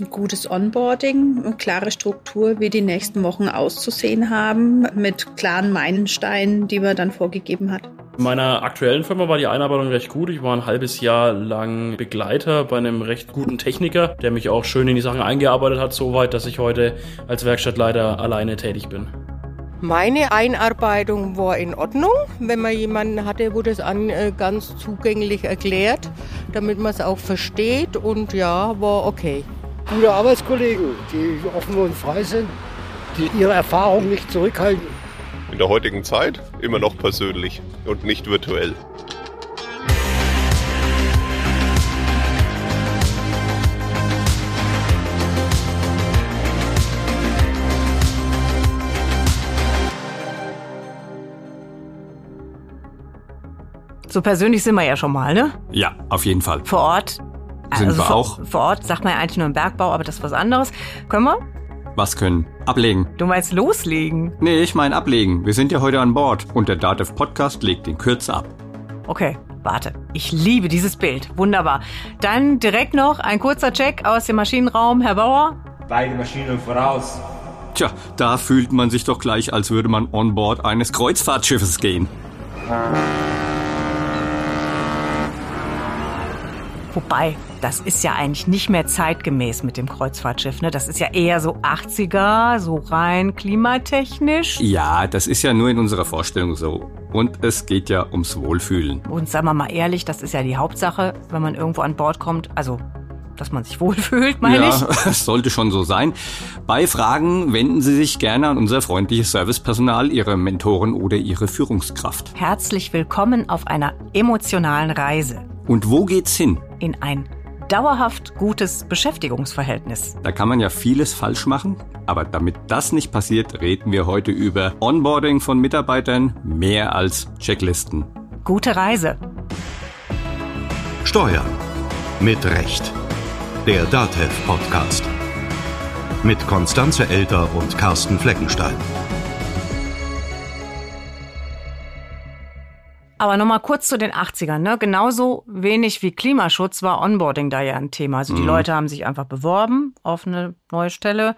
ein gutes Onboarding, eine klare Struktur, wie die nächsten Wochen auszusehen haben, mit klaren Meilensteinen, die man dann vorgegeben hat. In meiner aktuellen Firma war die Einarbeitung recht gut. Ich war ein halbes Jahr lang Begleiter bei einem recht guten Techniker, der mich auch schön in die Sachen eingearbeitet hat, soweit, dass ich heute als Werkstattleiter alleine tätig bin. Meine Einarbeitung war in Ordnung, wenn man jemanden hatte, wo das an, äh, ganz zugänglich erklärt, damit man es auch versteht und ja, war okay. Gute Arbeitskollegen, die offen und frei sind, die ihre Erfahrungen nicht zurückhalten. In der heutigen Zeit immer noch persönlich und nicht virtuell. So persönlich sind wir ja schon mal, ne? Ja, auf jeden Fall. Vor Ort. Sind also wir auch. Vor Ort sagt man ja eigentlich nur im Bergbau, aber das ist was anderes. Können wir? Was können? Ablegen. Du meinst loslegen? Nee, ich meine ablegen. Wir sind ja heute an Bord und der Datev Podcast legt den Kürzer ab. Okay, warte. Ich liebe dieses Bild. Wunderbar. Dann direkt noch ein kurzer Check aus dem Maschinenraum. Herr Bauer? Beide Maschinen voraus. Tja, da fühlt man sich doch gleich, als würde man on Bord eines Kreuzfahrtschiffes gehen. Wobei, das ist ja eigentlich nicht mehr zeitgemäß mit dem Kreuzfahrtschiff. Ne? Das ist ja eher so 80er, so rein klimatechnisch. Ja, das ist ja nur in unserer Vorstellung so. Und es geht ja ums Wohlfühlen. Und sagen wir mal ehrlich, das ist ja die Hauptsache, wenn man irgendwo an Bord kommt. Also, dass man sich wohlfühlt, meine ja, ich. es sollte schon so sein. Bei Fragen wenden Sie sich gerne an unser freundliches Servicepersonal, Ihre Mentoren oder Ihre Führungskraft. Herzlich willkommen auf einer emotionalen Reise Und wo geht's hin? In ein dauerhaft gutes Beschäftigungsverhältnis. Da kann man ja vieles falsch machen, aber damit das nicht passiert, reden wir heute über Onboarding von Mitarbeitern mehr als Checklisten. Gute Reise. Steuern mit Recht. Der DATEV Podcast. Mit Konstanze Elter und Carsten Fleckenstein. Aber nochmal kurz zu den 80ern. Ne? Genauso wenig wie Klimaschutz war Onboarding da ja ein Thema. Also die Leute haben sich einfach beworben auf eine neue Stelle,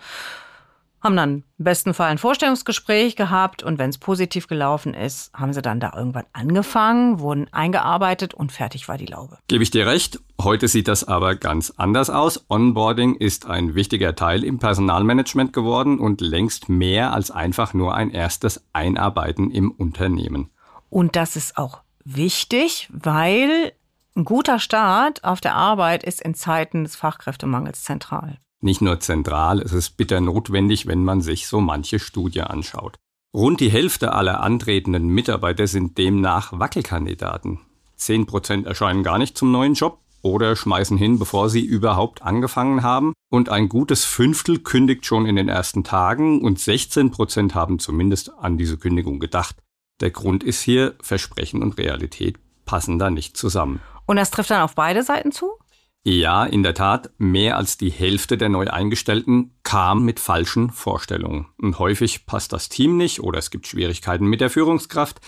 haben dann im besten Fall ein Vorstellungsgespräch gehabt und wenn es positiv gelaufen ist, haben sie dann da irgendwann angefangen, wurden eingearbeitet und fertig war die Laube. Gebe ich dir recht, heute sieht das aber ganz anders aus. Onboarding ist ein wichtiger Teil im Personalmanagement geworden und längst mehr als einfach nur ein erstes Einarbeiten im Unternehmen. Und das ist auch wichtig, weil ein guter Start auf der Arbeit ist in Zeiten des Fachkräftemangels zentral. Nicht nur zentral, es ist bitter notwendig, wenn man sich so manche Studie anschaut. Rund die Hälfte aller antretenden Mitarbeiter sind demnach Wackelkandidaten. Zehn Prozent erscheinen gar nicht zum neuen Job oder schmeißen hin, bevor sie überhaupt angefangen haben. Und ein gutes Fünftel kündigt schon in den ersten Tagen und 16 Prozent haben zumindest an diese Kündigung gedacht. Der Grund ist hier, Versprechen und Realität passen da nicht zusammen. Und das trifft dann auf beide Seiten zu? Ja, in der Tat, mehr als die Hälfte der Neueingestellten kam mit falschen Vorstellungen. Und häufig passt das Team nicht oder es gibt Schwierigkeiten mit der Führungskraft.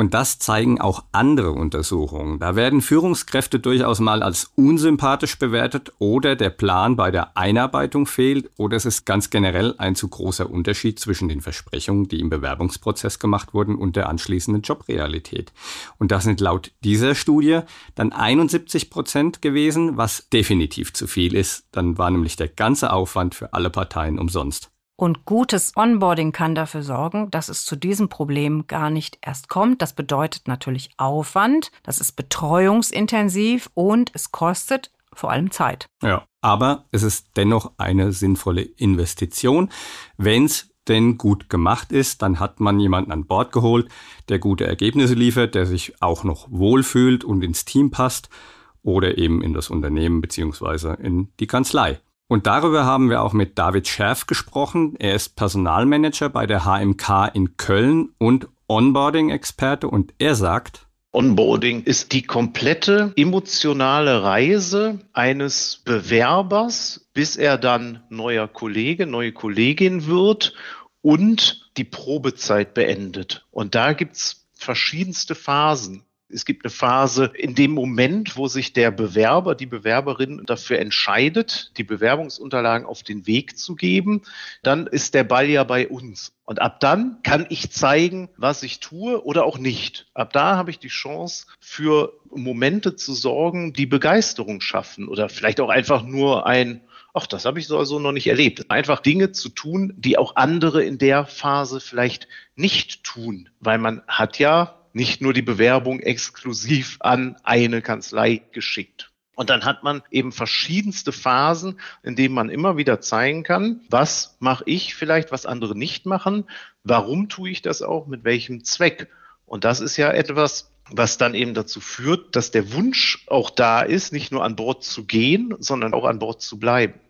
Und das zeigen auch andere Untersuchungen. Da werden Führungskräfte durchaus mal als unsympathisch bewertet oder der Plan bei der Einarbeitung fehlt oder es ist ganz generell ein zu großer Unterschied zwischen den Versprechungen, die im Bewerbungsprozess gemacht wurden und der anschließenden Jobrealität. Und das sind laut dieser Studie dann 71 Prozent gewesen, was definitiv zu viel ist. Dann war nämlich der ganze Aufwand für alle Parteien umsonst. Und gutes Onboarding kann dafür sorgen, dass es zu diesem Problem gar nicht erst kommt. Das bedeutet natürlich Aufwand, das ist betreuungsintensiv und es kostet vor allem Zeit. Ja, aber es ist dennoch eine sinnvolle Investition. Wenn es denn gut gemacht ist, dann hat man jemanden an Bord geholt, der gute Ergebnisse liefert, der sich auch noch wohlfühlt und ins Team passt oder eben in das Unternehmen beziehungsweise in die Kanzlei. Und darüber haben wir auch mit David Scherf gesprochen. Er ist Personalmanager bei der HMK in Köln und Onboarding-Experte und er sagt, Onboarding ist die komplette emotionale Reise eines Bewerbers, bis er dann neuer Kollege, neue Kollegin wird und die Probezeit beendet. Und da gibt's verschiedenste Phasen. Es gibt eine Phase in dem Moment, wo sich der Bewerber, die Bewerberin dafür entscheidet, die Bewerbungsunterlagen auf den Weg zu geben. Dann ist der Ball ja bei uns. Und ab dann kann ich zeigen, was ich tue oder auch nicht. Ab da habe ich die Chance, für Momente zu sorgen, die Begeisterung schaffen oder vielleicht auch einfach nur ein ach, das habe ich so also noch nicht erlebt. Einfach Dinge zu tun, die auch andere in der Phase vielleicht nicht tun, weil man hat ja nicht nur die Bewerbung exklusiv an eine Kanzlei geschickt. Und dann hat man eben verschiedenste Phasen, in denen man immer wieder zeigen kann, was mache ich vielleicht, was andere nicht machen, warum tue ich das auch, mit welchem Zweck. Und das ist ja etwas, was dann eben dazu führt, dass der Wunsch auch da ist, nicht nur an Bord zu gehen, sondern auch an Bord zu bleiben.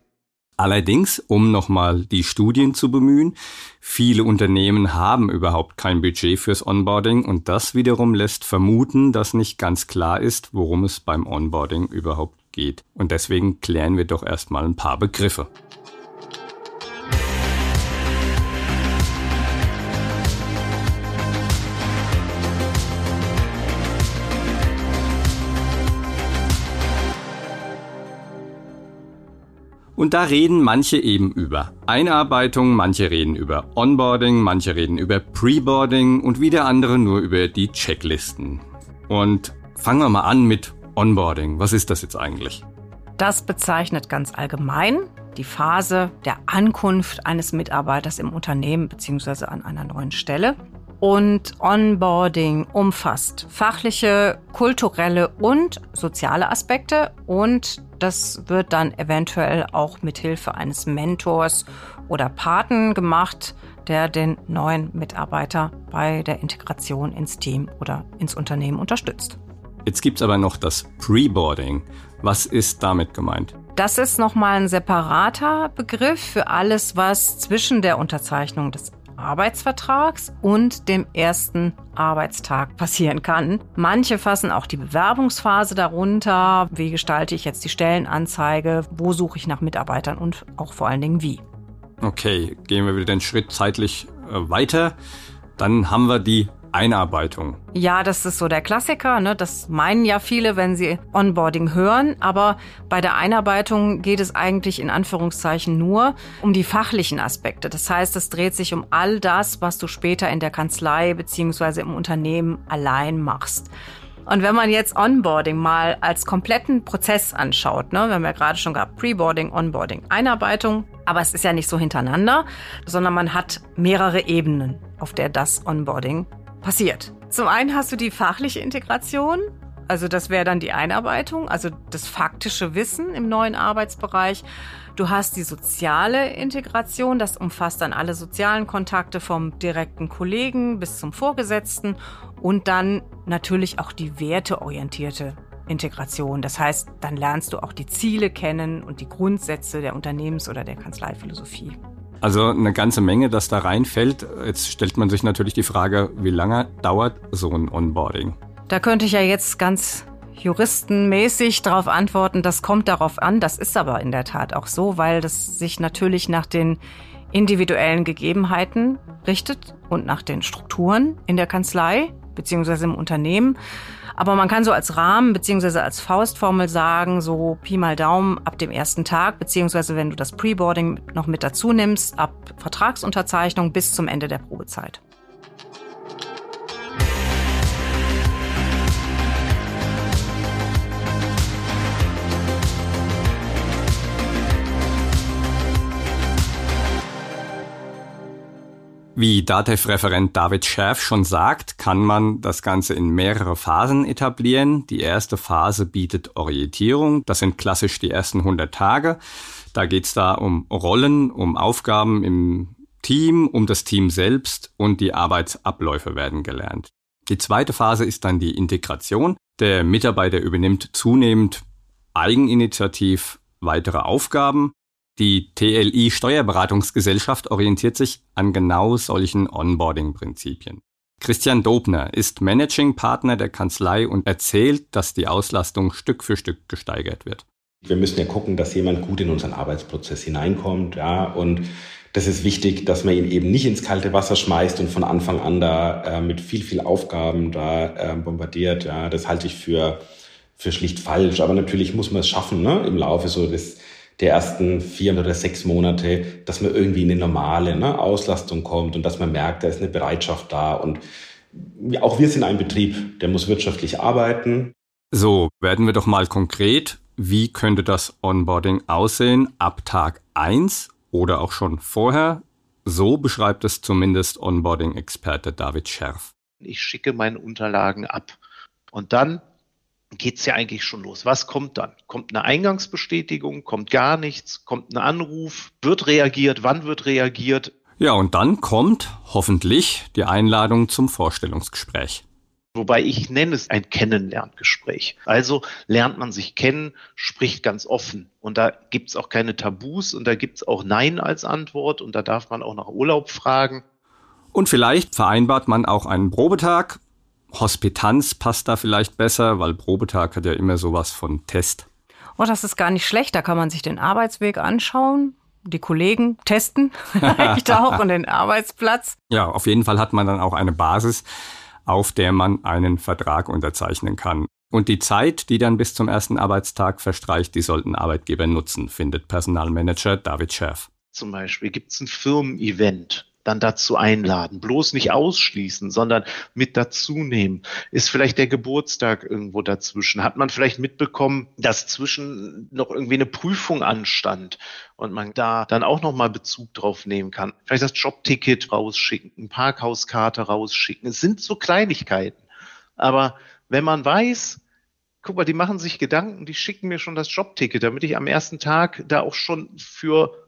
Allerdings, um nochmal die Studien zu bemühen, viele Unternehmen haben überhaupt kein Budget fürs Onboarding und das wiederum lässt vermuten, dass nicht ganz klar ist, worum es beim Onboarding überhaupt geht. Und deswegen klären wir doch erstmal ein paar Begriffe. Und da reden manche eben über Einarbeitung, manche reden über Onboarding, manche reden über Preboarding und wieder andere nur über die Checklisten. Und fangen wir mal an mit Onboarding. Was ist das jetzt eigentlich? Das bezeichnet ganz allgemein die Phase der Ankunft eines Mitarbeiters im Unternehmen bzw. an einer neuen Stelle. Und Onboarding umfasst fachliche, kulturelle und soziale Aspekte und das wird dann eventuell auch mit Hilfe eines Mentors oder Paten gemacht, der den neuen Mitarbeiter bei der Integration ins Team oder ins Unternehmen unterstützt. Jetzt gibt es aber noch das Preboarding. Was ist damit gemeint? Das ist nochmal ein separater Begriff für alles, was zwischen der Unterzeichnung des Arbeitsvertrags und dem ersten Arbeitstag passieren kann. Manche fassen auch die Bewerbungsphase darunter. Wie gestalte ich jetzt die Stellenanzeige? Wo suche ich nach Mitarbeitern und auch vor allen Dingen wie? Okay, gehen wir wieder den Schritt zeitlich äh, weiter. Dann haben wir die Einarbeitung. Ja, das ist so der Klassiker. Ne? Das meinen ja viele, wenn sie Onboarding hören. Aber bei der Einarbeitung geht es eigentlich in Anführungszeichen nur um die fachlichen Aspekte. Das heißt, es dreht sich um all das, was du später in der Kanzlei beziehungsweise im Unternehmen allein machst. Und wenn man jetzt Onboarding mal als kompletten Prozess anschaut, ne, wir haben ja gerade schon gehabt, Preboarding, Onboarding, Einarbeitung, aber es ist ja nicht so hintereinander, sondern man hat mehrere Ebenen, auf der das Onboarding passiert. Zum einen hast du die fachliche Integration, also das wäre dann die Einarbeitung, also das faktische Wissen im neuen Arbeitsbereich. Du hast die soziale Integration, das umfasst dann alle sozialen Kontakte vom direkten Kollegen bis zum Vorgesetzten und dann natürlich auch die werteorientierte Integration. Das heißt, dann lernst du auch die Ziele kennen und die Grundsätze der Unternehmens- oder der Kanzleiphilosophie. Also eine ganze Menge, das da reinfällt. Jetzt stellt man sich natürlich die Frage, wie lange dauert so ein Onboarding? Da könnte ich ja jetzt ganz juristenmäßig darauf antworten, das kommt darauf an. Das ist aber in der Tat auch so, weil das sich natürlich nach den individuellen Gegebenheiten richtet und nach den Strukturen in der Kanzlei beziehungsweise im Unternehmen. Aber man kann so als Rahmen beziehungsweise als Faustformel sagen, so Pi mal Daumen ab dem ersten Tag, beziehungsweise wenn du das Preboarding noch mit dazu nimmst, ab Vertragsunterzeichnung bis zum Ende der Probezeit. Wie DATEV-Referent David Scherf schon sagt, kann man das Ganze in mehrere Phasen etablieren. Die erste Phase bietet Orientierung. Das sind klassisch die ersten 100 Tage. Da geht es da um Rollen, um Aufgaben im Team, um das Team selbst und die Arbeitsabläufe werden gelernt. Die zweite Phase ist dann die Integration. Der Mitarbeiter übernimmt zunehmend eigeninitiativ weitere Aufgaben die TLI Steuerberatungsgesellschaft orientiert sich an genau solchen Onboarding-Prinzipien. Christian Dobner ist Managing Partner der Kanzlei und erzählt, dass die Auslastung Stück für Stück gesteigert wird. Wir müssen ja gucken, dass jemand gut in unseren Arbeitsprozess hineinkommt, ja, und Das ist wichtig, dass man ihn eben nicht ins kalte Wasser schmeißt und von Anfang an da äh, mit viel, viel Aufgaben da äh, bombardiert. Ja, das halte ich für, für schlicht falsch. Aber natürlich muss man es schaffen, ne, im Laufe so des, der ersten vier oder sechs Monate, dass man irgendwie in eine normale ne, Auslastung kommt und dass man merkt, da ist eine Bereitschaft da. Und auch wir sind ein Betrieb, der muss wirtschaftlich arbeiten. So, werden wir doch mal konkret. Wie könnte das Onboarding aussehen ab Tag eins oder auch schon vorher? So beschreibt es zumindest Onboarding-Experte David Scherf. Ich schicke meine Unterlagen ab und dann geht's ja eigentlich schon los. Was kommt dann? Kommt eine Eingangsbestätigung? Kommt gar nichts? Kommt ein Anruf? Wird reagiert? Wann wird reagiert? Ja, und dann kommt hoffentlich die Einladung zum Vorstellungsgespräch. Wobei ich nenne es ein Kennenlerngespräch. Also lernt man sich kennen, spricht ganz offen. Und da gibt's auch keine Tabus und da gibt's auch Nein als Antwort und da darf man auch nach Urlaub fragen. Und vielleicht vereinbart man auch einen Probetag. Hospitanz passt da vielleicht besser, weil Probetag hat ja immer sowas von Test. Oh, das ist gar nicht schlecht. Da kann man sich den Arbeitsweg anschauen, die Kollegen testen, vielleicht auch und den Arbeitsplatz. Ja, auf jeden Fall hat man dann auch eine Basis auf der man einen Vertrag unterzeichnen kann. Und die Zeit, die dann bis zum ersten Arbeitstag verstreicht, die sollten Arbeitgeber nutzen, findet Personalmanager David Scherf. Zum Beispiel gibt es ein Firmen-Event dann dazu einladen. Bloß nicht ausschließen, sondern mit dazu nehmen. Ist vielleicht der Geburtstag irgendwo dazwischen? Hat man vielleicht mitbekommen, dass zwischen noch irgendwie eine Prüfung anstand und man da dann auch nochmal Bezug drauf nehmen kann? Vielleicht das Jobticket rausschicken, Parkhauskarte rausschicken. Es sind so Kleinigkeiten. Aber wenn man weiß, guck mal, die machen sich Gedanken, die schicken mir schon das Jobticket, damit ich am ersten Tag da auch schon für,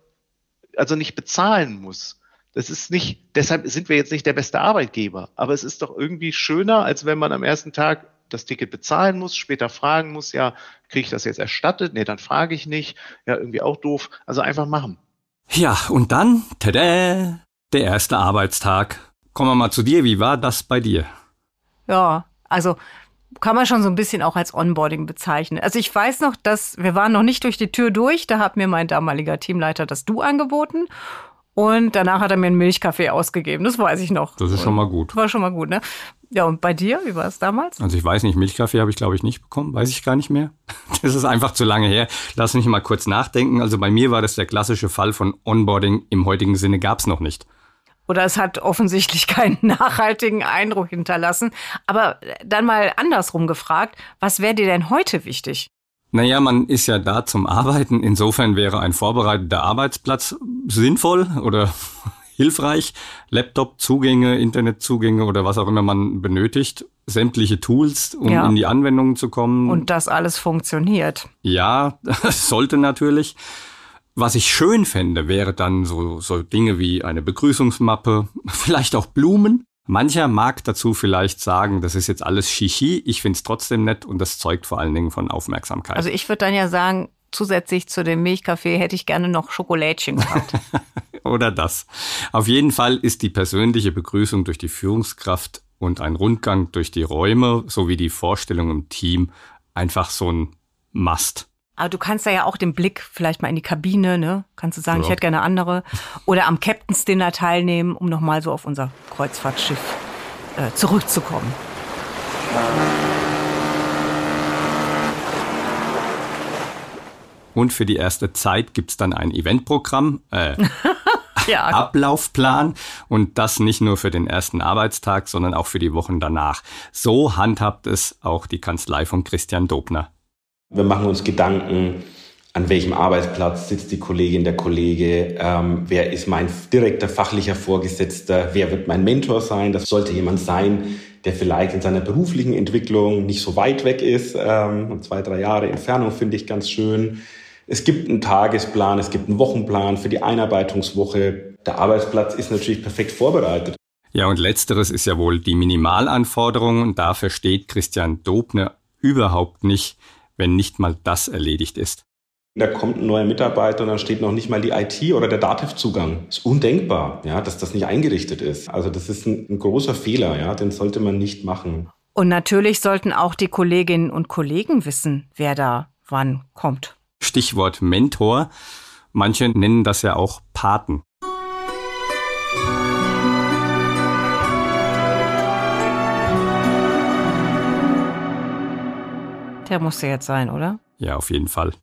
also nicht bezahlen muss das ist nicht, deshalb sind wir jetzt nicht der beste Arbeitgeber, aber es ist doch irgendwie schöner, als wenn man am ersten Tag das Ticket bezahlen muss, später fragen muss, ja, kriege ich das jetzt erstattet? Nee, dann frage ich nicht. Ja, irgendwie auch doof. Also einfach machen. Ja, und dann, tada, der erste Arbeitstag. Kommen wir mal zu dir. Wie war das bei dir? Ja, also kann man schon so ein bisschen auch als Onboarding bezeichnen. Also ich weiß noch, dass wir waren noch nicht durch die Tür durch. Da hat mir mein damaliger Teamleiter das Du angeboten. Und danach hat er mir einen Milchkaffee ausgegeben. Das weiß ich noch. Das ist schon mal gut. War schon mal gut, ne? Ja, und bei dir, wie war es damals? Also ich weiß nicht, Milchkaffee habe ich glaube ich nicht bekommen, weiß ich gar nicht mehr. Das ist einfach zu lange her. Lass mich mal kurz nachdenken. Also bei mir war das der klassische Fall von Onboarding im heutigen Sinne gab es noch nicht. Oder es hat offensichtlich keinen nachhaltigen Eindruck hinterlassen. Aber dann mal andersrum gefragt, was wäre dir denn heute wichtig? Naja, man ist ja da zum Arbeiten. Insofern wäre ein vorbereiteter Arbeitsplatz sinnvoll oder hilfreich. Laptop-Zugänge, Internetzugänge oder was auch immer man benötigt. Sämtliche Tools, um ja. in die Anwendungen zu kommen. Und das alles funktioniert. Ja, das sollte natürlich. Was ich schön fände, wäre dann so, so Dinge wie eine Begrüßungsmappe, vielleicht auch Blumen. Mancher mag dazu vielleicht sagen, das ist jetzt alles Shishi, ich finde es trotzdem nett und das zeugt vor allen Dingen von Aufmerksamkeit. Also ich würde dann ja sagen, zusätzlich zu dem Milchkaffee hätte ich gerne noch Schokolädchen gehabt. Oder das. Auf jeden Fall ist die persönliche Begrüßung durch die Führungskraft und ein Rundgang durch die Räume sowie die Vorstellung im Team einfach so ein Must. Aber du kannst da ja auch den Blick vielleicht mal in die Kabine, ne? Kannst du sagen, ja. ich hätte gerne andere. Oder am Captain's Dinner teilnehmen, um nochmal so auf unser Kreuzfahrtschiff äh, zurückzukommen. Und für die erste Zeit gibt's dann ein Eventprogramm, äh, ja. Ablaufplan und das nicht nur für den ersten Arbeitstag, sondern auch für die Wochen danach. So handhabt es auch die Kanzlei von Christian Dobner. Wir machen uns Gedanken, an welchem Arbeitsplatz sitzt die Kollegin, der Kollege, ähm, wer ist mein direkter fachlicher Vorgesetzter, wer wird mein Mentor sein. Das sollte jemand sein, der vielleicht in seiner beruflichen Entwicklung nicht so weit weg ist. Ähm, zwei, drei Jahre Entfernung finde ich ganz schön. Es gibt einen Tagesplan, es gibt einen Wochenplan für die Einarbeitungswoche. Der Arbeitsplatz ist natürlich perfekt vorbereitet. Ja, und letzteres ist ja wohl die Minimalanforderung und da versteht Christian Dobner überhaupt nicht, wenn nicht mal das erledigt ist. Da kommt ein neuer Mitarbeiter und dann steht noch nicht mal die IT oder der Dativ-Zugang. Ist undenkbar, ja, dass das nicht eingerichtet ist. Also das ist ein, ein großer Fehler, ja, den sollte man nicht machen. Und natürlich sollten auch die Kolleginnen und Kollegen wissen, wer da wann kommt. Stichwort Mentor. Manche nennen das ja auch Paten. Der musste jetzt sein, oder? Ja, auf jeden Fall.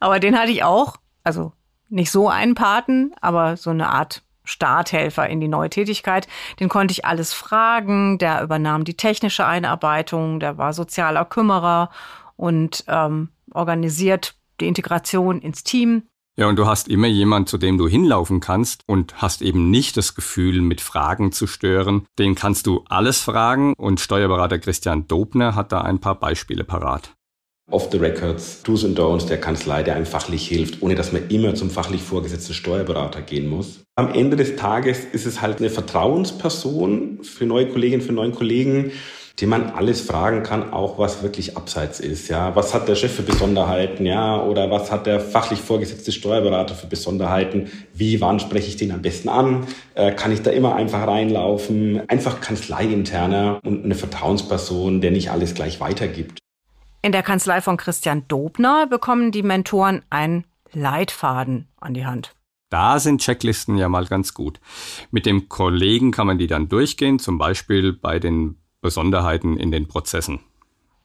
aber den hatte ich auch. Also nicht so einen Paten, aber so eine Art Starthelfer in die neue Tätigkeit. Den konnte ich alles fragen. Der übernahm die technische Einarbeitung, der war sozialer Kümmerer und ähm, organisiert die Integration ins Team. Ja, und du hast immer jemand, zu dem du hinlaufen kannst und hast eben nicht das Gefühl, mit Fragen zu stören. Den kannst du alles fragen und Steuerberater Christian Dobner hat da ein paar Beispiele parat. Off the records, Do's and Don'ts der Kanzlei, der einem fachlich hilft, ohne dass man immer zum fachlich vorgesetzten Steuerberater gehen muss. Am Ende des Tages ist es halt eine Vertrauensperson für neue Kolleginnen, für neue Kollegen, die man alles fragen kann, auch was wirklich abseits ist. Ja, was hat der Chef für Besonderheiten? Ja, oder was hat der fachlich vorgesetzte Steuerberater für Besonderheiten? Wie, wann spreche ich den am besten an? Äh, kann ich da immer einfach reinlaufen? Einfach kanzleiinterner und eine Vertrauensperson, der nicht alles gleich weitergibt. In der Kanzlei von Christian Dobner bekommen die Mentoren einen Leitfaden an die Hand. Da sind Checklisten ja mal ganz gut. Mit dem Kollegen kann man die dann durchgehen, zum Beispiel bei den Besonderheiten in den Prozessen.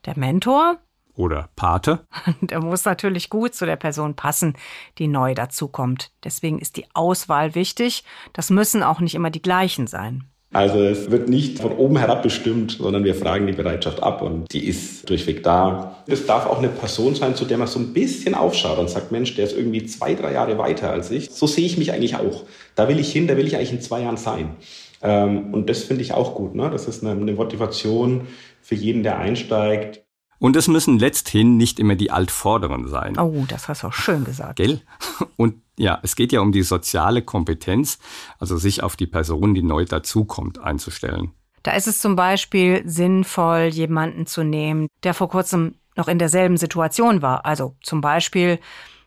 Der Mentor? Oder Pate? Der muss natürlich gut zu der Person passen, die neu dazukommt. Deswegen ist die Auswahl wichtig. Das müssen auch nicht immer die gleichen sein. Also es wird nicht von oben herab bestimmt, sondern wir fragen die Bereitschaft ab und die ist durchweg da. Es darf auch eine Person sein, zu der man so ein bisschen aufschaut und sagt, Mensch, der ist irgendwie zwei, drei Jahre weiter als ich. So sehe ich mich eigentlich auch. Da will ich hin, da will ich eigentlich in zwei Jahren sein. Ähm, und das finde ich auch gut. Ne? Das ist eine Motivation für jeden, der einsteigt. Und es müssen letzthin nicht immer die Altvorderen sein. Oh, das hast du auch schön gesagt. Gell? Und ja, es geht ja um die soziale Kompetenz, also sich auf die Person, die neu dazukommt, einzustellen. Da ist es zum Beispiel sinnvoll, jemanden zu nehmen, der vor kurzem noch in derselben Situation war. Also zum Beispiel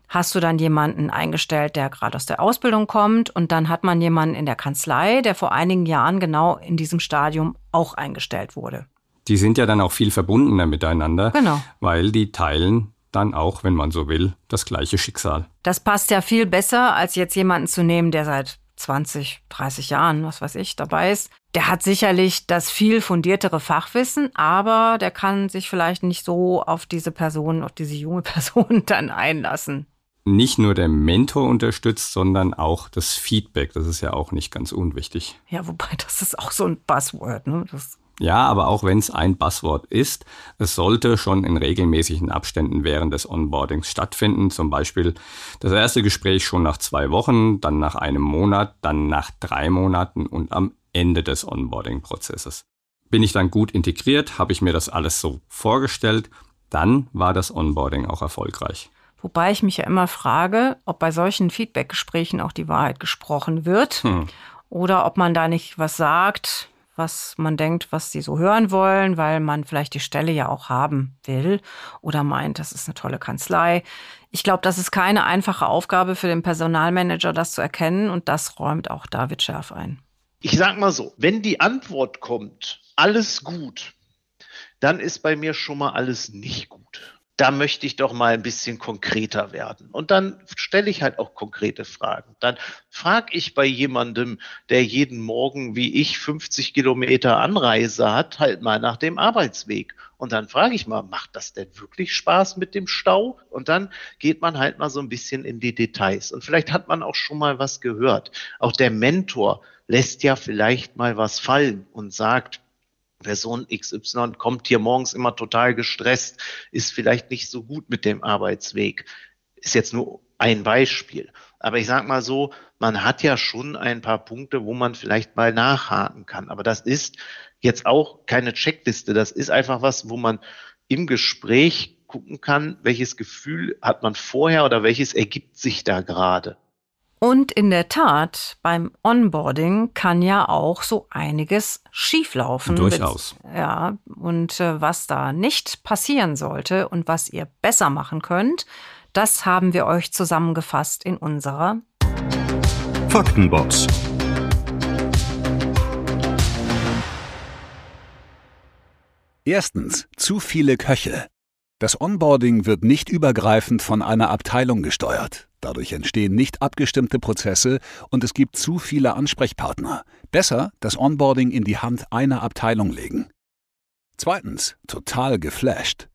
hast du dann jemanden eingestellt, der gerade aus der Ausbildung kommt und dann hat man jemanden in der Kanzlei, der vor einigen Jahren genau in diesem Stadium auch eingestellt wurde die sind ja dann auch viel verbundener miteinander, genau. weil die teilen dann auch, wenn man so will, das gleiche Schicksal. Das passt ja viel besser, als jetzt jemanden zu nehmen, der seit 20, 30 Jahren, was weiß ich, dabei ist. Der hat sicherlich das viel fundiertere Fachwissen, aber der kann sich vielleicht nicht so auf diese Person, auf diese junge Person dann einlassen. Nicht nur der Mentor unterstützt, sondern auch das Feedback. Das ist ja auch nicht ganz unwichtig. Ja, wobei das ist auch so ein Buzzword. Ne? Das ja, aber auch wenn es ein Buzzword ist, es sollte schon in regelmäßigen Abständen während des Onboardings stattfinden. Zum Beispiel das erste Gespräch schon nach zwei Wochen, dann nach einem Monat, dann nach drei Monaten und am Ende des Onboarding-Prozesses. Bin ich dann gut integriert, habe ich mir das alles so vorgestellt, dann war das Onboarding auch erfolgreich. Wobei ich mich ja immer frage, ob bei solchen Feedback-Gesprächen auch die Wahrheit gesprochen wird hm. oder ob man da nicht was sagt, was man denkt, was sie so hören wollen, weil man vielleicht die Stelle ja auch haben will oder meint, das ist eine tolle Kanzlei. Ich glaube, das ist keine einfache Aufgabe für den Personalmanager, das zu erkennen und das räumt auch David Schärf ein. Ich sag mal so, wenn die Antwort kommt, alles gut, dann ist bei mir schon mal alles nicht gut da möchte ich doch mal ein bisschen konkreter werden. Und dann stelle ich halt auch konkrete Fragen. Dann frage ich bei jemandem, der jeden Morgen wie ich 50 Kilometer Anreise hat, halt mal nach dem Arbeitsweg. Und dann frage ich mal, macht das denn wirklich Spaß mit dem Stau? Und dann geht man halt mal so ein bisschen in die Details. Und vielleicht hat man auch schon mal was gehört. Auch der Mentor lässt ja vielleicht mal was fallen und sagt, Person XY kommt hier morgens immer total gestresst, ist vielleicht nicht so gut mit dem Arbeitsweg. Ist jetzt nur ein Beispiel. Aber ich sage mal so, man hat ja schon ein paar Punkte, wo man vielleicht mal nachhaken kann. Aber das ist jetzt auch keine Checkliste. Das ist einfach was, wo man im Gespräch gucken kann, welches Gefühl hat man vorher oder welches ergibt sich da gerade. Und in der Tat, beim Onboarding kann ja auch so einiges schieflaufen. Durchaus. Ja, und äh, was da nicht passieren sollte und was ihr besser machen könnt, das haben wir euch zusammengefasst in unserer Faktenbox. Erstens, zu viele Köche. Das Onboarding wird nicht übergreifend von einer Abteilung gesteuert. Dadurch entstehen nicht abgestimmte Prozesse und es gibt zu viele Ansprechpartner. Besser das Onboarding in die Hand einer Abteilung legen. Zweitens, total geflasht.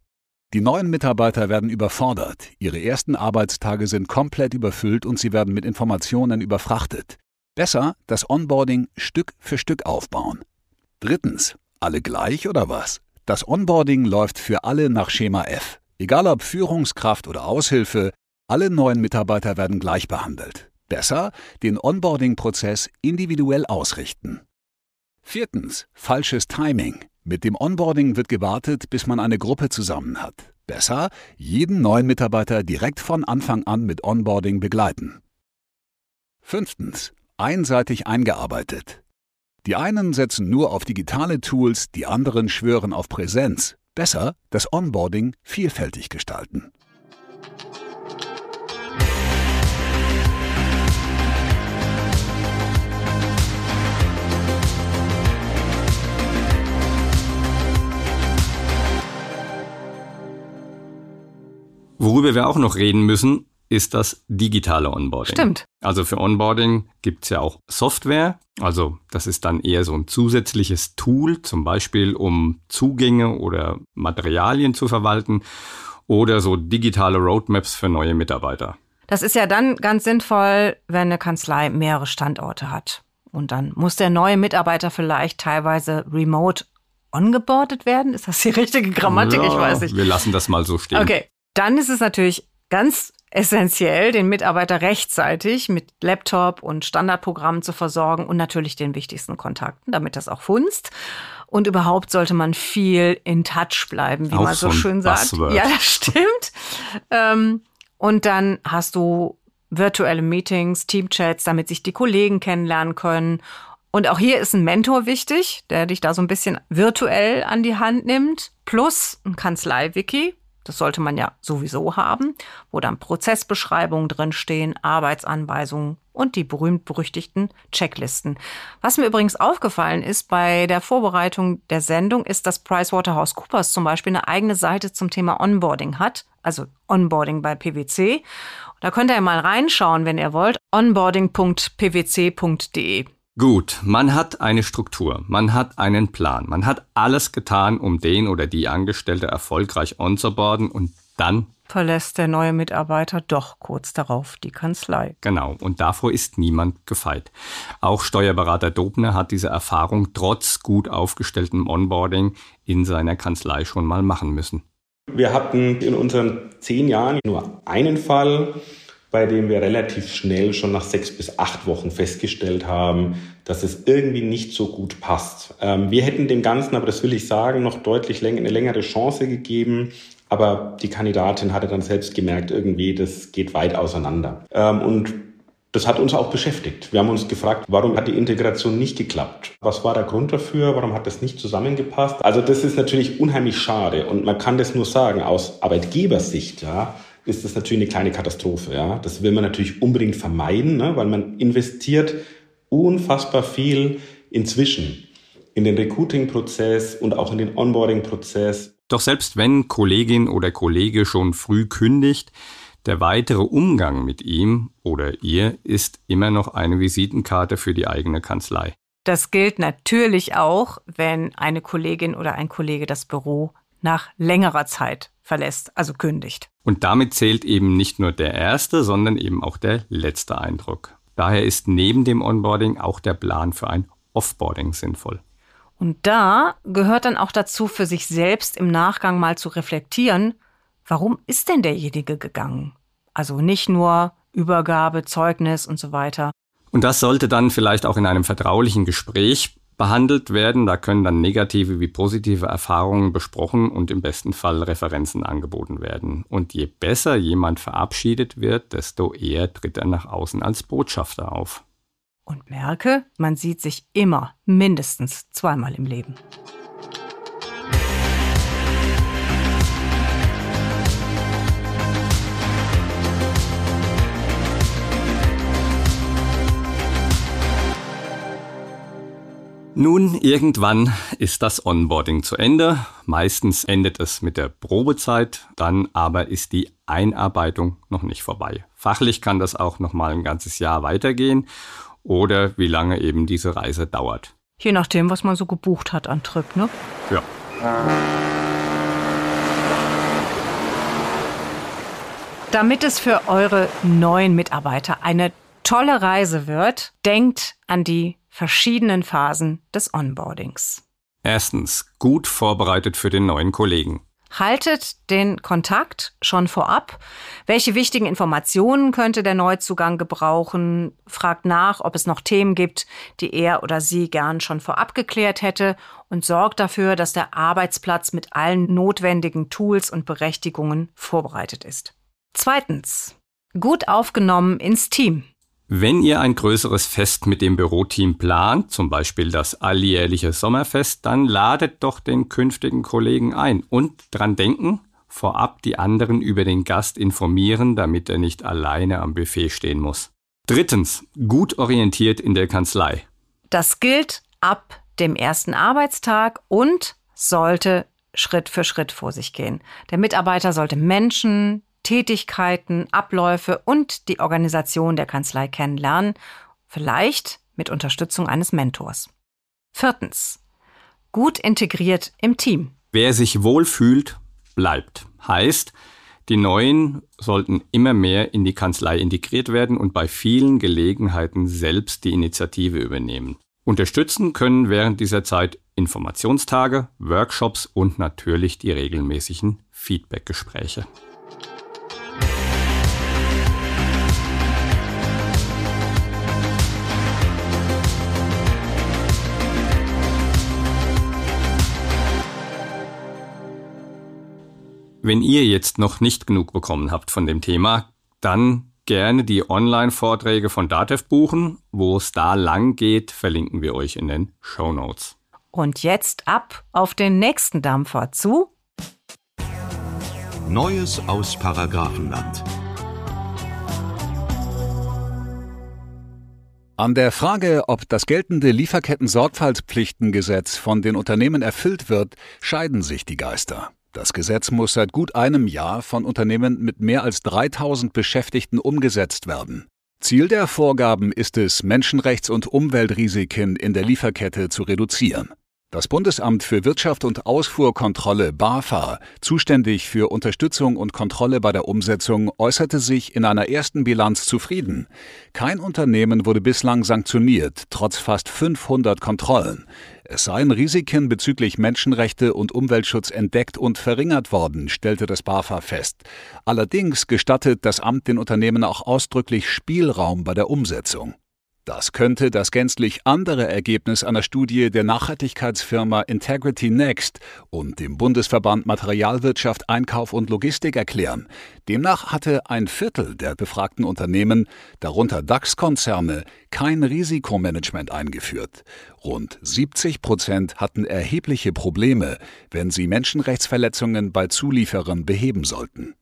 Die neuen Mitarbeiter werden überfordert, ihre ersten Arbeitstage sind komplett überfüllt und sie werden mit Informationen überfrachtet. Besser das Onboarding Stück für Stück aufbauen. Drittens, alle gleich oder was? Das Onboarding läuft für alle nach Schema F. Egal ob Führungskraft oder Aushilfe, alle neuen Mitarbeiter werden gleich behandelt. Besser den Onboarding-Prozess individuell ausrichten. Viertens, falsches Timing. Mit dem Onboarding wird gewartet, bis man eine Gruppe zusammen hat. Besser, jeden neuen Mitarbeiter direkt von Anfang an mit Onboarding begleiten. Fünftens, einseitig eingearbeitet. Die einen setzen nur auf digitale Tools, die anderen schwören auf Präsenz. Besser das Onboarding vielfältig gestalten. Worüber wir auch noch reden müssen, ist das digitale Onboarding. Stimmt. Also für Onboarding gibt es ja auch Software. Also das ist dann eher so ein zusätzliches Tool, zum Beispiel um Zugänge oder Materialien zu verwalten oder so digitale Roadmaps für neue Mitarbeiter. Das ist ja dann ganz sinnvoll, wenn eine Kanzlei mehrere Standorte hat. Und dann muss der neue Mitarbeiter vielleicht teilweise remote ongeboardet werden. Ist das die richtige Grammatik? Ja, ich weiß nicht. Wir lassen das mal so stehen. Okay, dann ist es natürlich ganz essentiell, den Mitarbeiter rechtzeitig mit Laptop und Standardprogrammen zu versorgen und natürlich den wichtigsten Kontakten, damit das auch funzt. Und überhaupt sollte man viel in Touch bleiben, wie Auch man so so schön sagt. Buzzword. Ja, das stimmt. ähm, und dann hast du virtuelle Meetings, Teamchats, damit sich die Kollegen kennenlernen können. Und auch hier ist ein Mentor wichtig, der dich da so ein bisschen virtuell an die Hand nimmt. Plus ein Kanzlei-Wiki, das sollte man ja sowieso haben, wo dann Prozessbeschreibungen drinstehen, Arbeitsanweisungen und die berühmt-berüchtigten Checklisten. Was mir übrigens aufgefallen ist bei der Vorbereitung der Sendung, ist, dass PricewaterhouseCoopers zum Beispiel eine eigene Seite zum Thema Onboarding hat, also Onboarding bei PwC. Da könnt ihr mal reinschauen, wenn ihr wollt, onboarding.pwc.de. Gut, man hat eine Struktur, man hat einen Plan, man hat alles getan, um den oder die Angestellte erfolgreich onzuboarden und dann Verlässt der neue Mitarbeiter doch kurz darauf die Kanzlei. Genau, und davor ist niemand gefeit. Auch Steuerberater Dobner hat diese Erfahrung trotz gut aufgestelltem Onboarding in seiner Kanzlei schon mal machen müssen. Wir hatten in unseren zehn Jahren nur einen Fall, bei dem wir relativ schnell schon nach sechs bis acht Wochen festgestellt haben, dass es irgendwie nicht so gut passt. Ähm, wir hätten dem Ganzen, aber das will ich sagen, noch deutlich länger, eine längere Chance gegeben. Aber die Kandidatin hatte dann selbst gemerkt, irgendwie, das geht weit auseinander. Ähm, und das hat uns auch beschäftigt. Wir haben uns gefragt, warum hat die Integration nicht geklappt? Was war der Grund dafür? Warum hat das nicht zusammengepasst? Also das ist natürlich unheimlich schade und man kann das nur sagen aus Arbeitgebersicht, ja, ist das natürlich eine kleine Katastrophe, ja. Das will man natürlich unbedingt vermeiden, ne, weil man investiert unfassbar viel inzwischen in den Recruiting-Prozess und auch in den Onboarding-Prozess. Doch selbst wenn Kollegin oder Kollege schon früh kündigt, der weitere Umgang mit ihm oder ihr ist immer noch eine Visitenkarte für die eigene Kanzlei. Das gilt natürlich auch, wenn eine Kollegin oder ein Kollege das Büro nach längerer Zeit verlässt, also kündigt. Und damit zählt eben nicht nur der erste, sondern eben auch der letzte Eindruck. Daher ist neben dem Onboarding auch der Plan für ein Offboarding sinnvoll. Und da gehört dann auch dazu, für sich selbst im Nachgang mal zu reflektieren, warum ist denn derjenige gegangen? Also nicht nur Übergabe, Zeugnis und so weiter. Und das sollte dann vielleicht auch in einem vertraulichen Gespräch behandelt werden. Da können dann negative wie positive Erfahrungen besprochen und im besten Fall Referenzen angeboten werden. Und je besser jemand verabschiedet wird, desto eher tritt er nach außen als Botschafter auf. Und merke, man sieht sich immer mindestens zweimal im Leben. Nun, irgendwann ist das Onboarding zu Ende. Meistens endet es mit der Probezeit, dann aber ist die Einarbeitung noch nicht vorbei. Fachlich kann das auch noch mal ein ganzes Jahr weitergehen oder wie lange eben diese Reise dauert. Je nachdem, was man so gebucht hat an Trip, ne? Ja. Damit es für eure neuen Mitarbeiter eine tolle Reise wird, denkt an die verschiedenen Phasen des Onboardings. Erstens, gut vorbereitet für den neuen Kollegen. Haltet den Kontakt schon vorab. Welche wichtigen Informationen könnte der Neuzugang gebrauchen? Fragt nach, ob es noch Themen gibt, die er oder sie gern schon vorab geklärt hätte und sorgt dafür, dass der Arbeitsplatz mit allen notwendigen Tools und Berechtigungen vorbereitet ist. Zweitens. Gut aufgenommen ins Team. Wenn ihr ein größeres Fest mit dem Büroteam plant, zum Beispiel das alljährliche Sommerfest, dann ladet doch den künftigen Kollegen ein und dran denken, vorab die anderen über den Gast informieren, damit er nicht alleine am Buffet stehen muss. Drittens, gut orientiert in der Kanzlei. Das gilt ab dem ersten Arbeitstag und sollte Schritt für Schritt vor sich gehen. Der Mitarbeiter sollte Menschen, Tätigkeiten, Abläufe und die Organisation der Kanzlei kennenlernen, vielleicht mit Unterstützung eines Mentors. Viertens. Gut integriert im Team. Wer sich wohlfühlt, bleibt. Heißt, die Neuen sollten immer mehr in die Kanzlei integriert werden und bei vielen Gelegenheiten selbst die Initiative übernehmen. Unterstützen können während dieser Zeit Informationstage, Workshops und natürlich die regelmäßigen Feedbackgespräche. Wenn ihr jetzt noch nicht genug bekommen habt von dem Thema, dann gerne die Online-Vorträge von Datev buchen. Wo es da lang geht, verlinken wir euch in den Show Notes. Und jetzt ab auf den nächsten Dampfer zu Neues aus Paragrafenland. An der Frage, ob das geltende Lieferketten-Sorgfaltspflichtengesetz von den Unternehmen erfüllt wird, scheiden sich die Geister. Das Gesetz muss seit gut einem Jahr von Unternehmen mit mehr als 3000 Beschäftigten umgesetzt werden. Ziel der Vorgaben ist es, Menschenrechts- und Umweltrisiken in der Lieferkette zu reduzieren. Das Bundesamt für Wirtschaft und Ausfuhrkontrolle BAFA, zuständig für Unterstützung und Kontrolle bei der Umsetzung, äußerte sich in einer ersten Bilanz zufrieden. Kein Unternehmen wurde bislang sanktioniert, trotz fast 500 Kontrollen. Es seien Risiken bezüglich Menschenrechte und Umweltschutz entdeckt und verringert worden, stellte das BAFA fest. Allerdings gestattet das Amt den Unternehmen auch ausdrücklich Spielraum bei der Umsetzung. Das könnte das gänzlich andere Ergebnis einer Studie der Nachhaltigkeitsfirma Integrity Next und dem Bundesverband Materialwirtschaft, Einkauf und Logistik erklären. Demnach hatte ein Viertel der befragten Unternehmen, darunter DAX-Konzerne, kein Risikomanagement eingeführt. Rund 70 Prozent hatten erhebliche Probleme, wenn sie Menschenrechtsverletzungen bei Zulieferern beheben sollten.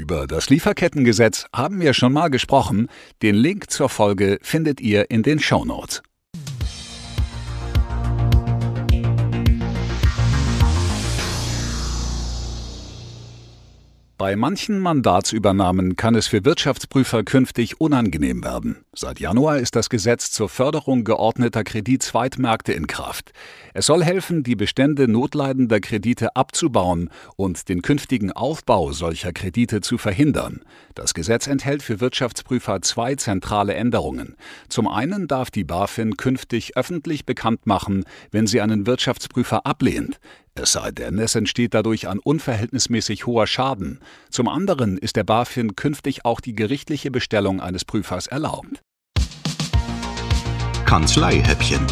Über das Lieferkettengesetz haben wir schon mal gesprochen. Den Link zur Folge findet ihr in den Show Notes. Bei manchen Mandatsübernahmen kann es für Wirtschaftsprüfer künftig unangenehm werden. Seit Januar ist das Gesetz zur Förderung geordneter Kreditzweitmärkte in Kraft. Es soll helfen, die Bestände notleidender Kredite abzubauen und den künftigen Aufbau solcher Kredite zu verhindern. Das Gesetz enthält für Wirtschaftsprüfer zwei zentrale Änderungen. Zum einen darf die BaFin künftig öffentlich bekannt machen, wenn sie einen Wirtschaftsprüfer ablehnt. Es sei denn, es entsteht dadurch ein unverhältnismäßig hoher Schaden. Zum anderen ist der BaFin künftig auch die gerichtliche Bestellung eines Prüfers erlaubt. Kanzleihäppchen.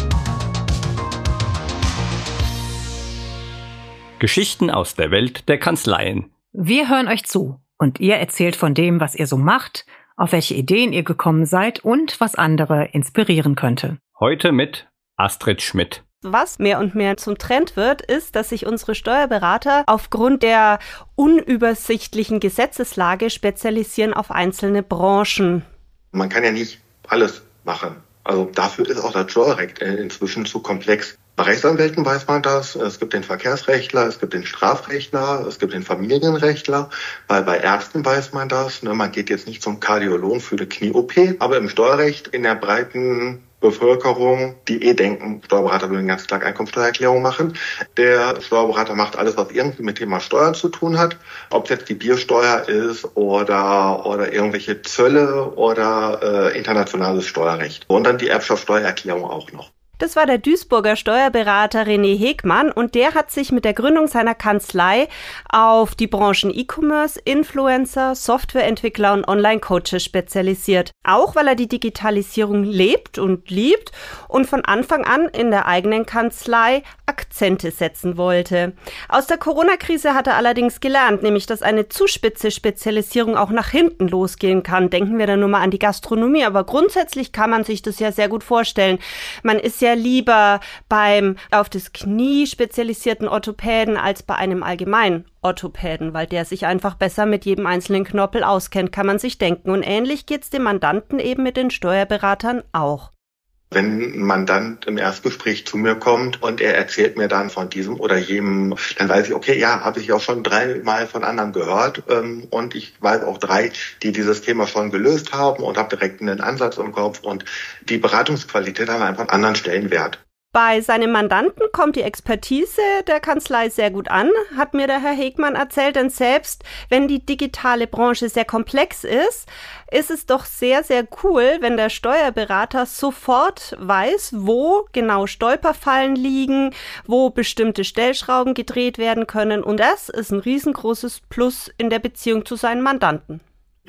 Geschichten aus der Welt der Kanzleien. Wir hören euch zu und ihr erzählt von dem, was ihr so macht, auf welche Ideen ihr gekommen seid und was andere inspirieren könnte. Heute mit Astrid Schmidt. Was mehr und mehr zum Trend wird, ist, dass sich unsere Steuerberater aufgrund der unübersichtlichen Gesetzeslage spezialisieren auf einzelne Branchen. Man kann ja nicht alles machen. Also dafür ist auch das Steuerrecht inzwischen zu komplex. Bei Rechtsanwälten weiß man das. Es gibt den Verkehrsrechtler, es gibt den Strafrechtler, es gibt den Familienrechtler. Weil bei Ärzten weiß man das. Ne, man geht jetzt nicht zum Kardiologen für eine Knie-OP. Aber im Steuerrecht in der breiten Bevölkerung, die eh denken, Steuerberater würden den ganzen Tag Einkommensteuererklärung machen. Der Steuerberater macht alles, was irgendwie mit Thema Steuern zu tun hat. Ob es jetzt die Biersteuer ist oder, oder irgendwelche Zölle oder äh, internationales Steuerrecht. Und dann die Erbschaftssteuererklärung auch noch. Das war der Duisburger Steuerberater René Hegmann und der hat sich mit der Gründung seiner Kanzlei auf die Branchen E-Commerce, Influencer, Softwareentwickler und Online-Coaches spezialisiert. Auch weil er die Digitalisierung lebt und liebt und von Anfang an in der eigenen Kanzlei Akzente setzen wollte. Aus der Corona-Krise hat er allerdings gelernt, nämlich dass eine zu spitze Spezialisierung auch nach hinten losgehen kann. Denken wir dann nur mal an die Gastronomie, aber grundsätzlich kann man sich das ja sehr gut vorstellen. Man ist ja ja lieber beim auf das Knie spezialisierten Orthopäden als bei einem allgemeinen Orthopäden, weil der sich einfach besser mit jedem einzelnen Knorpel auskennt, kann man sich denken. Und ähnlich geht es dem Mandanten eben mit den Steuerberatern auch. Wenn ein Mandant im Erstgespräch zu mir kommt und er erzählt mir dann von diesem oder jenem, dann weiß ich, okay, ja, habe ich auch schon dreimal von anderen gehört ähm, und ich weiß auch drei, die dieses Thema schon gelöst haben und habe direkt einen Ansatz im Kopf und die Beratungsqualität hat einfach einen anderen Stellenwert. Bei seinem Mandanten kommt die Expertise der Kanzlei sehr gut an, hat mir der Herr Hegmann erzählt, denn selbst wenn die digitale Branche sehr komplex ist, ist es doch sehr, sehr cool, wenn der Steuerberater sofort weiß, wo genau Stolperfallen liegen, wo bestimmte Stellschrauben gedreht werden können und das ist ein riesengroßes Plus in der Beziehung zu seinen Mandanten.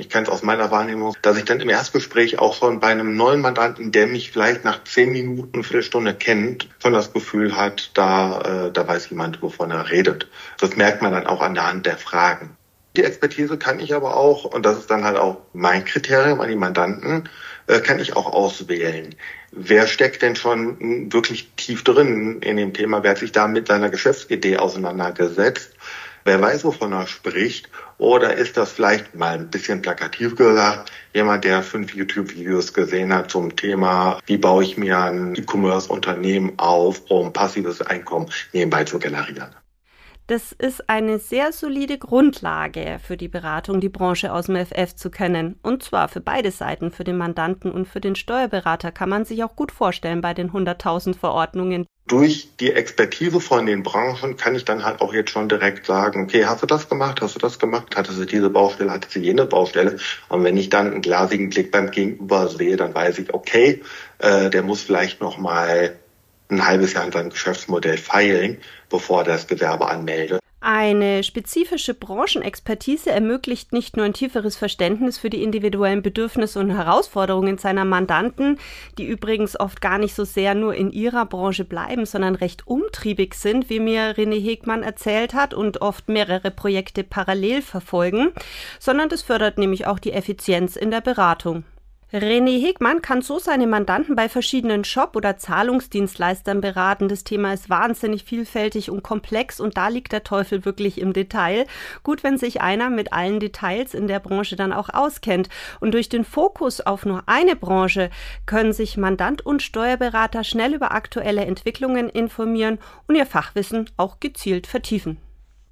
Ich kenne es aus meiner Wahrnehmung, dass ich dann im Erstgespräch auch schon bei einem neuen Mandanten, der mich vielleicht nach zehn Minuten, Viertelstunde kennt, schon das Gefühl hat, da, äh, da weiß jemand, wovon er redet. Das merkt man dann auch an der Hand der Fragen. Die Expertise kann ich aber auch, und das ist dann halt auch mein Kriterium an die Mandanten, äh, kann ich auch auswählen. Wer steckt denn schon wirklich tief drin in dem Thema? Wer hat sich da mit seiner Geschäftsidee auseinandergesetzt? Wer weiß, wovon er spricht? Oder ist das vielleicht mal ein bisschen plakativ gesagt, jemand, der fünf YouTube-Videos gesehen hat zum Thema, wie baue ich mir ein E-Commerce-Unternehmen auf, um passives Einkommen nebenbei zu generieren? Das ist eine sehr solide Grundlage für die Beratung, die Branche aus dem FF zu kennen. Und zwar für beide Seiten, für den Mandanten und für den Steuerberater, kann man sich auch gut vorstellen bei den 100.000 Verordnungen. Durch die Expertise von den Branchen kann ich dann halt auch jetzt schon direkt sagen, okay, hast du das gemacht, hast du das gemacht, hattest du diese Baustelle, hattest du jene Baustelle. Und wenn ich dann einen glasigen Blick beim Gegenüber sehe, dann weiß ich, okay, äh, der muss vielleicht noch mal ein halbes Jahr an seinem Geschäftsmodell feilen, bevor er das Gewerbe anmeldet. Eine spezifische Branchenexpertise ermöglicht nicht nur ein tieferes Verständnis für die individuellen Bedürfnisse und Herausforderungen seiner Mandanten, die übrigens oft gar nicht so sehr nur in ihrer Branche bleiben, sondern recht umtriebig sind, wie mir René Hegmann erzählt hat und oft mehrere Projekte parallel verfolgen, sondern das fördert nämlich auch die Effizienz in der Beratung. René Hegmann kann so seine Mandanten bei verschiedenen Shop- oder Zahlungsdienstleistern beraten. Das Thema ist wahnsinnig vielfältig und komplex und da liegt der Teufel wirklich im Detail. Gut, wenn sich einer mit allen Details in der Branche dann auch auskennt. Und durch den Fokus auf nur eine Branche können sich Mandant und Steuerberater schnell über aktuelle Entwicklungen informieren und ihr Fachwissen auch gezielt vertiefen.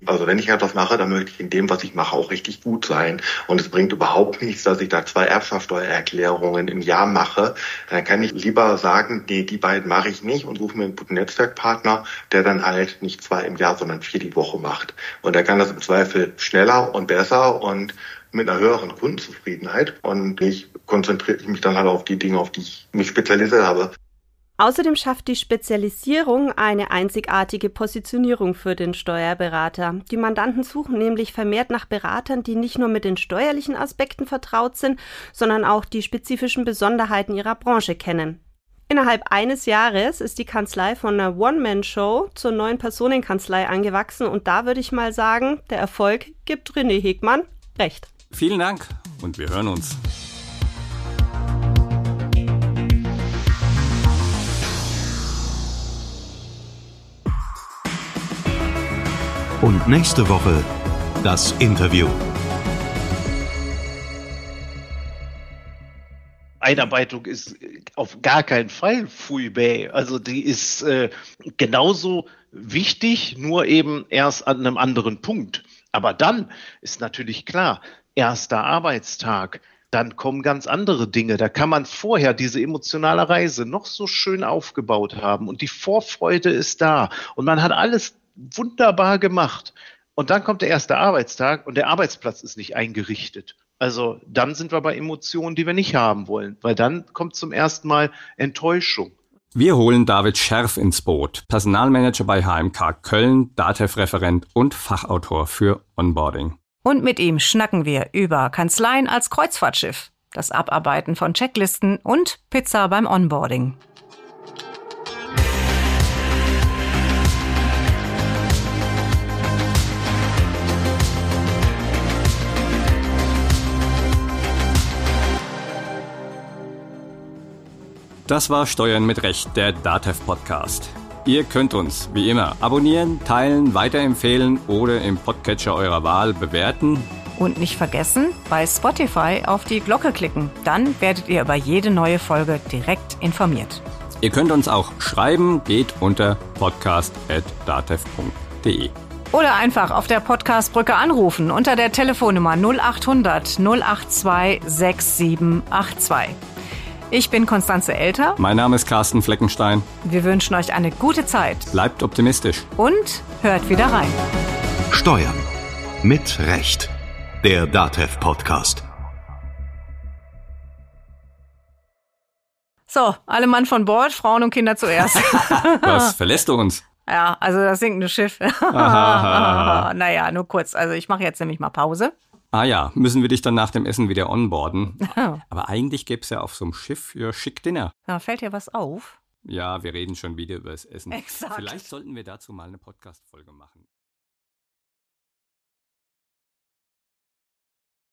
Also wenn ich etwas mache, dann möchte ich in dem, was ich mache, auch richtig gut sein. Und es bringt überhaupt nichts, dass ich da zwei Erbschaftssteuererklärungen im Jahr mache. Dann kann ich lieber sagen, nee, die beiden mache ich nicht und suche mir einen guten Netzwerkpartner, der dann halt nicht zwei im Jahr, sondern vier die Woche macht. Und der kann das im Zweifel schneller und besser und mit einer höheren Kundenzufriedenheit. Und ich konzentriere mich dann halt auf die Dinge, auf die ich mich spezialisiert habe. Außerdem schafft die Spezialisierung eine einzigartige Positionierung für den Steuerberater. Die Mandanten suchen nämlich vermehrt nach Beratern, die nicht nur mit den steuerlichen Aspekten vertraut sind, sondern auch die spezifischen Besonderheiten ihrer Branche kennen. Innerhalb eines Jahres ist die Kanzlei von einer One-Man-Show zur neuen Personenkanzlei angewachsen und da würde ich mal sagen, der Erfolg gibt René Hegmann recht. Vielen Dank und wir hören uns. Und nächste Woche das Interview. Einarbeitung ist auf gar keinen Fall bäh. Also die ist äh, genauso wichtig, nur eben erst an einem anderen Punkt. Aber dann ist natürlich klar, erster Arbeitstag, dann kommen ganz andere Dinge. Da kann man vorher diese emotionale Reise noch so schön aufgebaut haben und die Vorfreude ist da und man hat alles wunderbar gemacht. Und dann kommt der erste Arbeitstag und der Arbeitsplatz ist nicht eingerichtet. Also dann sind wir bei Emotionen, die wir nicht haben wollen, weil dann kommt zum ersten Mal Enttäuschung. Wir holen David Scherf ins Boot, Personalmanager bei HMK Köln, DATEV-Referent und Fachautor für Onboarding. Und mit ihm schnacken wir über Kanzleien als Kreuzfahrtschiff, das Abarbeiten von Checklisten und Pizza beim Onboarding. Das war Steuern mit Recht, der DATEV Podcast. Ihr könnt uns, wie immer, abonnieren, teilen, weiterempfehlen oder im Podcatcher eurer Wahl bewerten. Und nicht vergessen, bei Spotify auf die Glocke klicken. Dann werdet ihr über jede neue Folge direkt informiert. Ihr könnt uns auch schreiben, geht unter podcast.datev.de. Oder einfach auf der Podcastbrücke anrufen unter der Telefonnummer 0800 082 6782. Ich bin Konstanze Elter. Mein Name ist Carsten Fleckenstein. Wir wünschen euch eine gute Zeit. Bleibt optimistisch. Und hört wieder rein. Steuern. Mit Recht. Der DATEV Podcast. So, alle Mann von Bord, Frauen und Kinder zuerst. Was verlässt du uns? Ja, also das sinkende Schiff. naja, nur kurz. Also ich mache jetzt nämlich mal Pause. Ah ja, müssen wir dich dann nach dem Essen wieder onboarden. Aber eigentlich gäbe es ja auf so einem Schiff ja schick Dinner. Ja, fällt dir was auf? Ja, wir reden schon wieder über das Essen. Exakt. Vielleicht sollten wir dazu mal eine Podcast-Folge machen.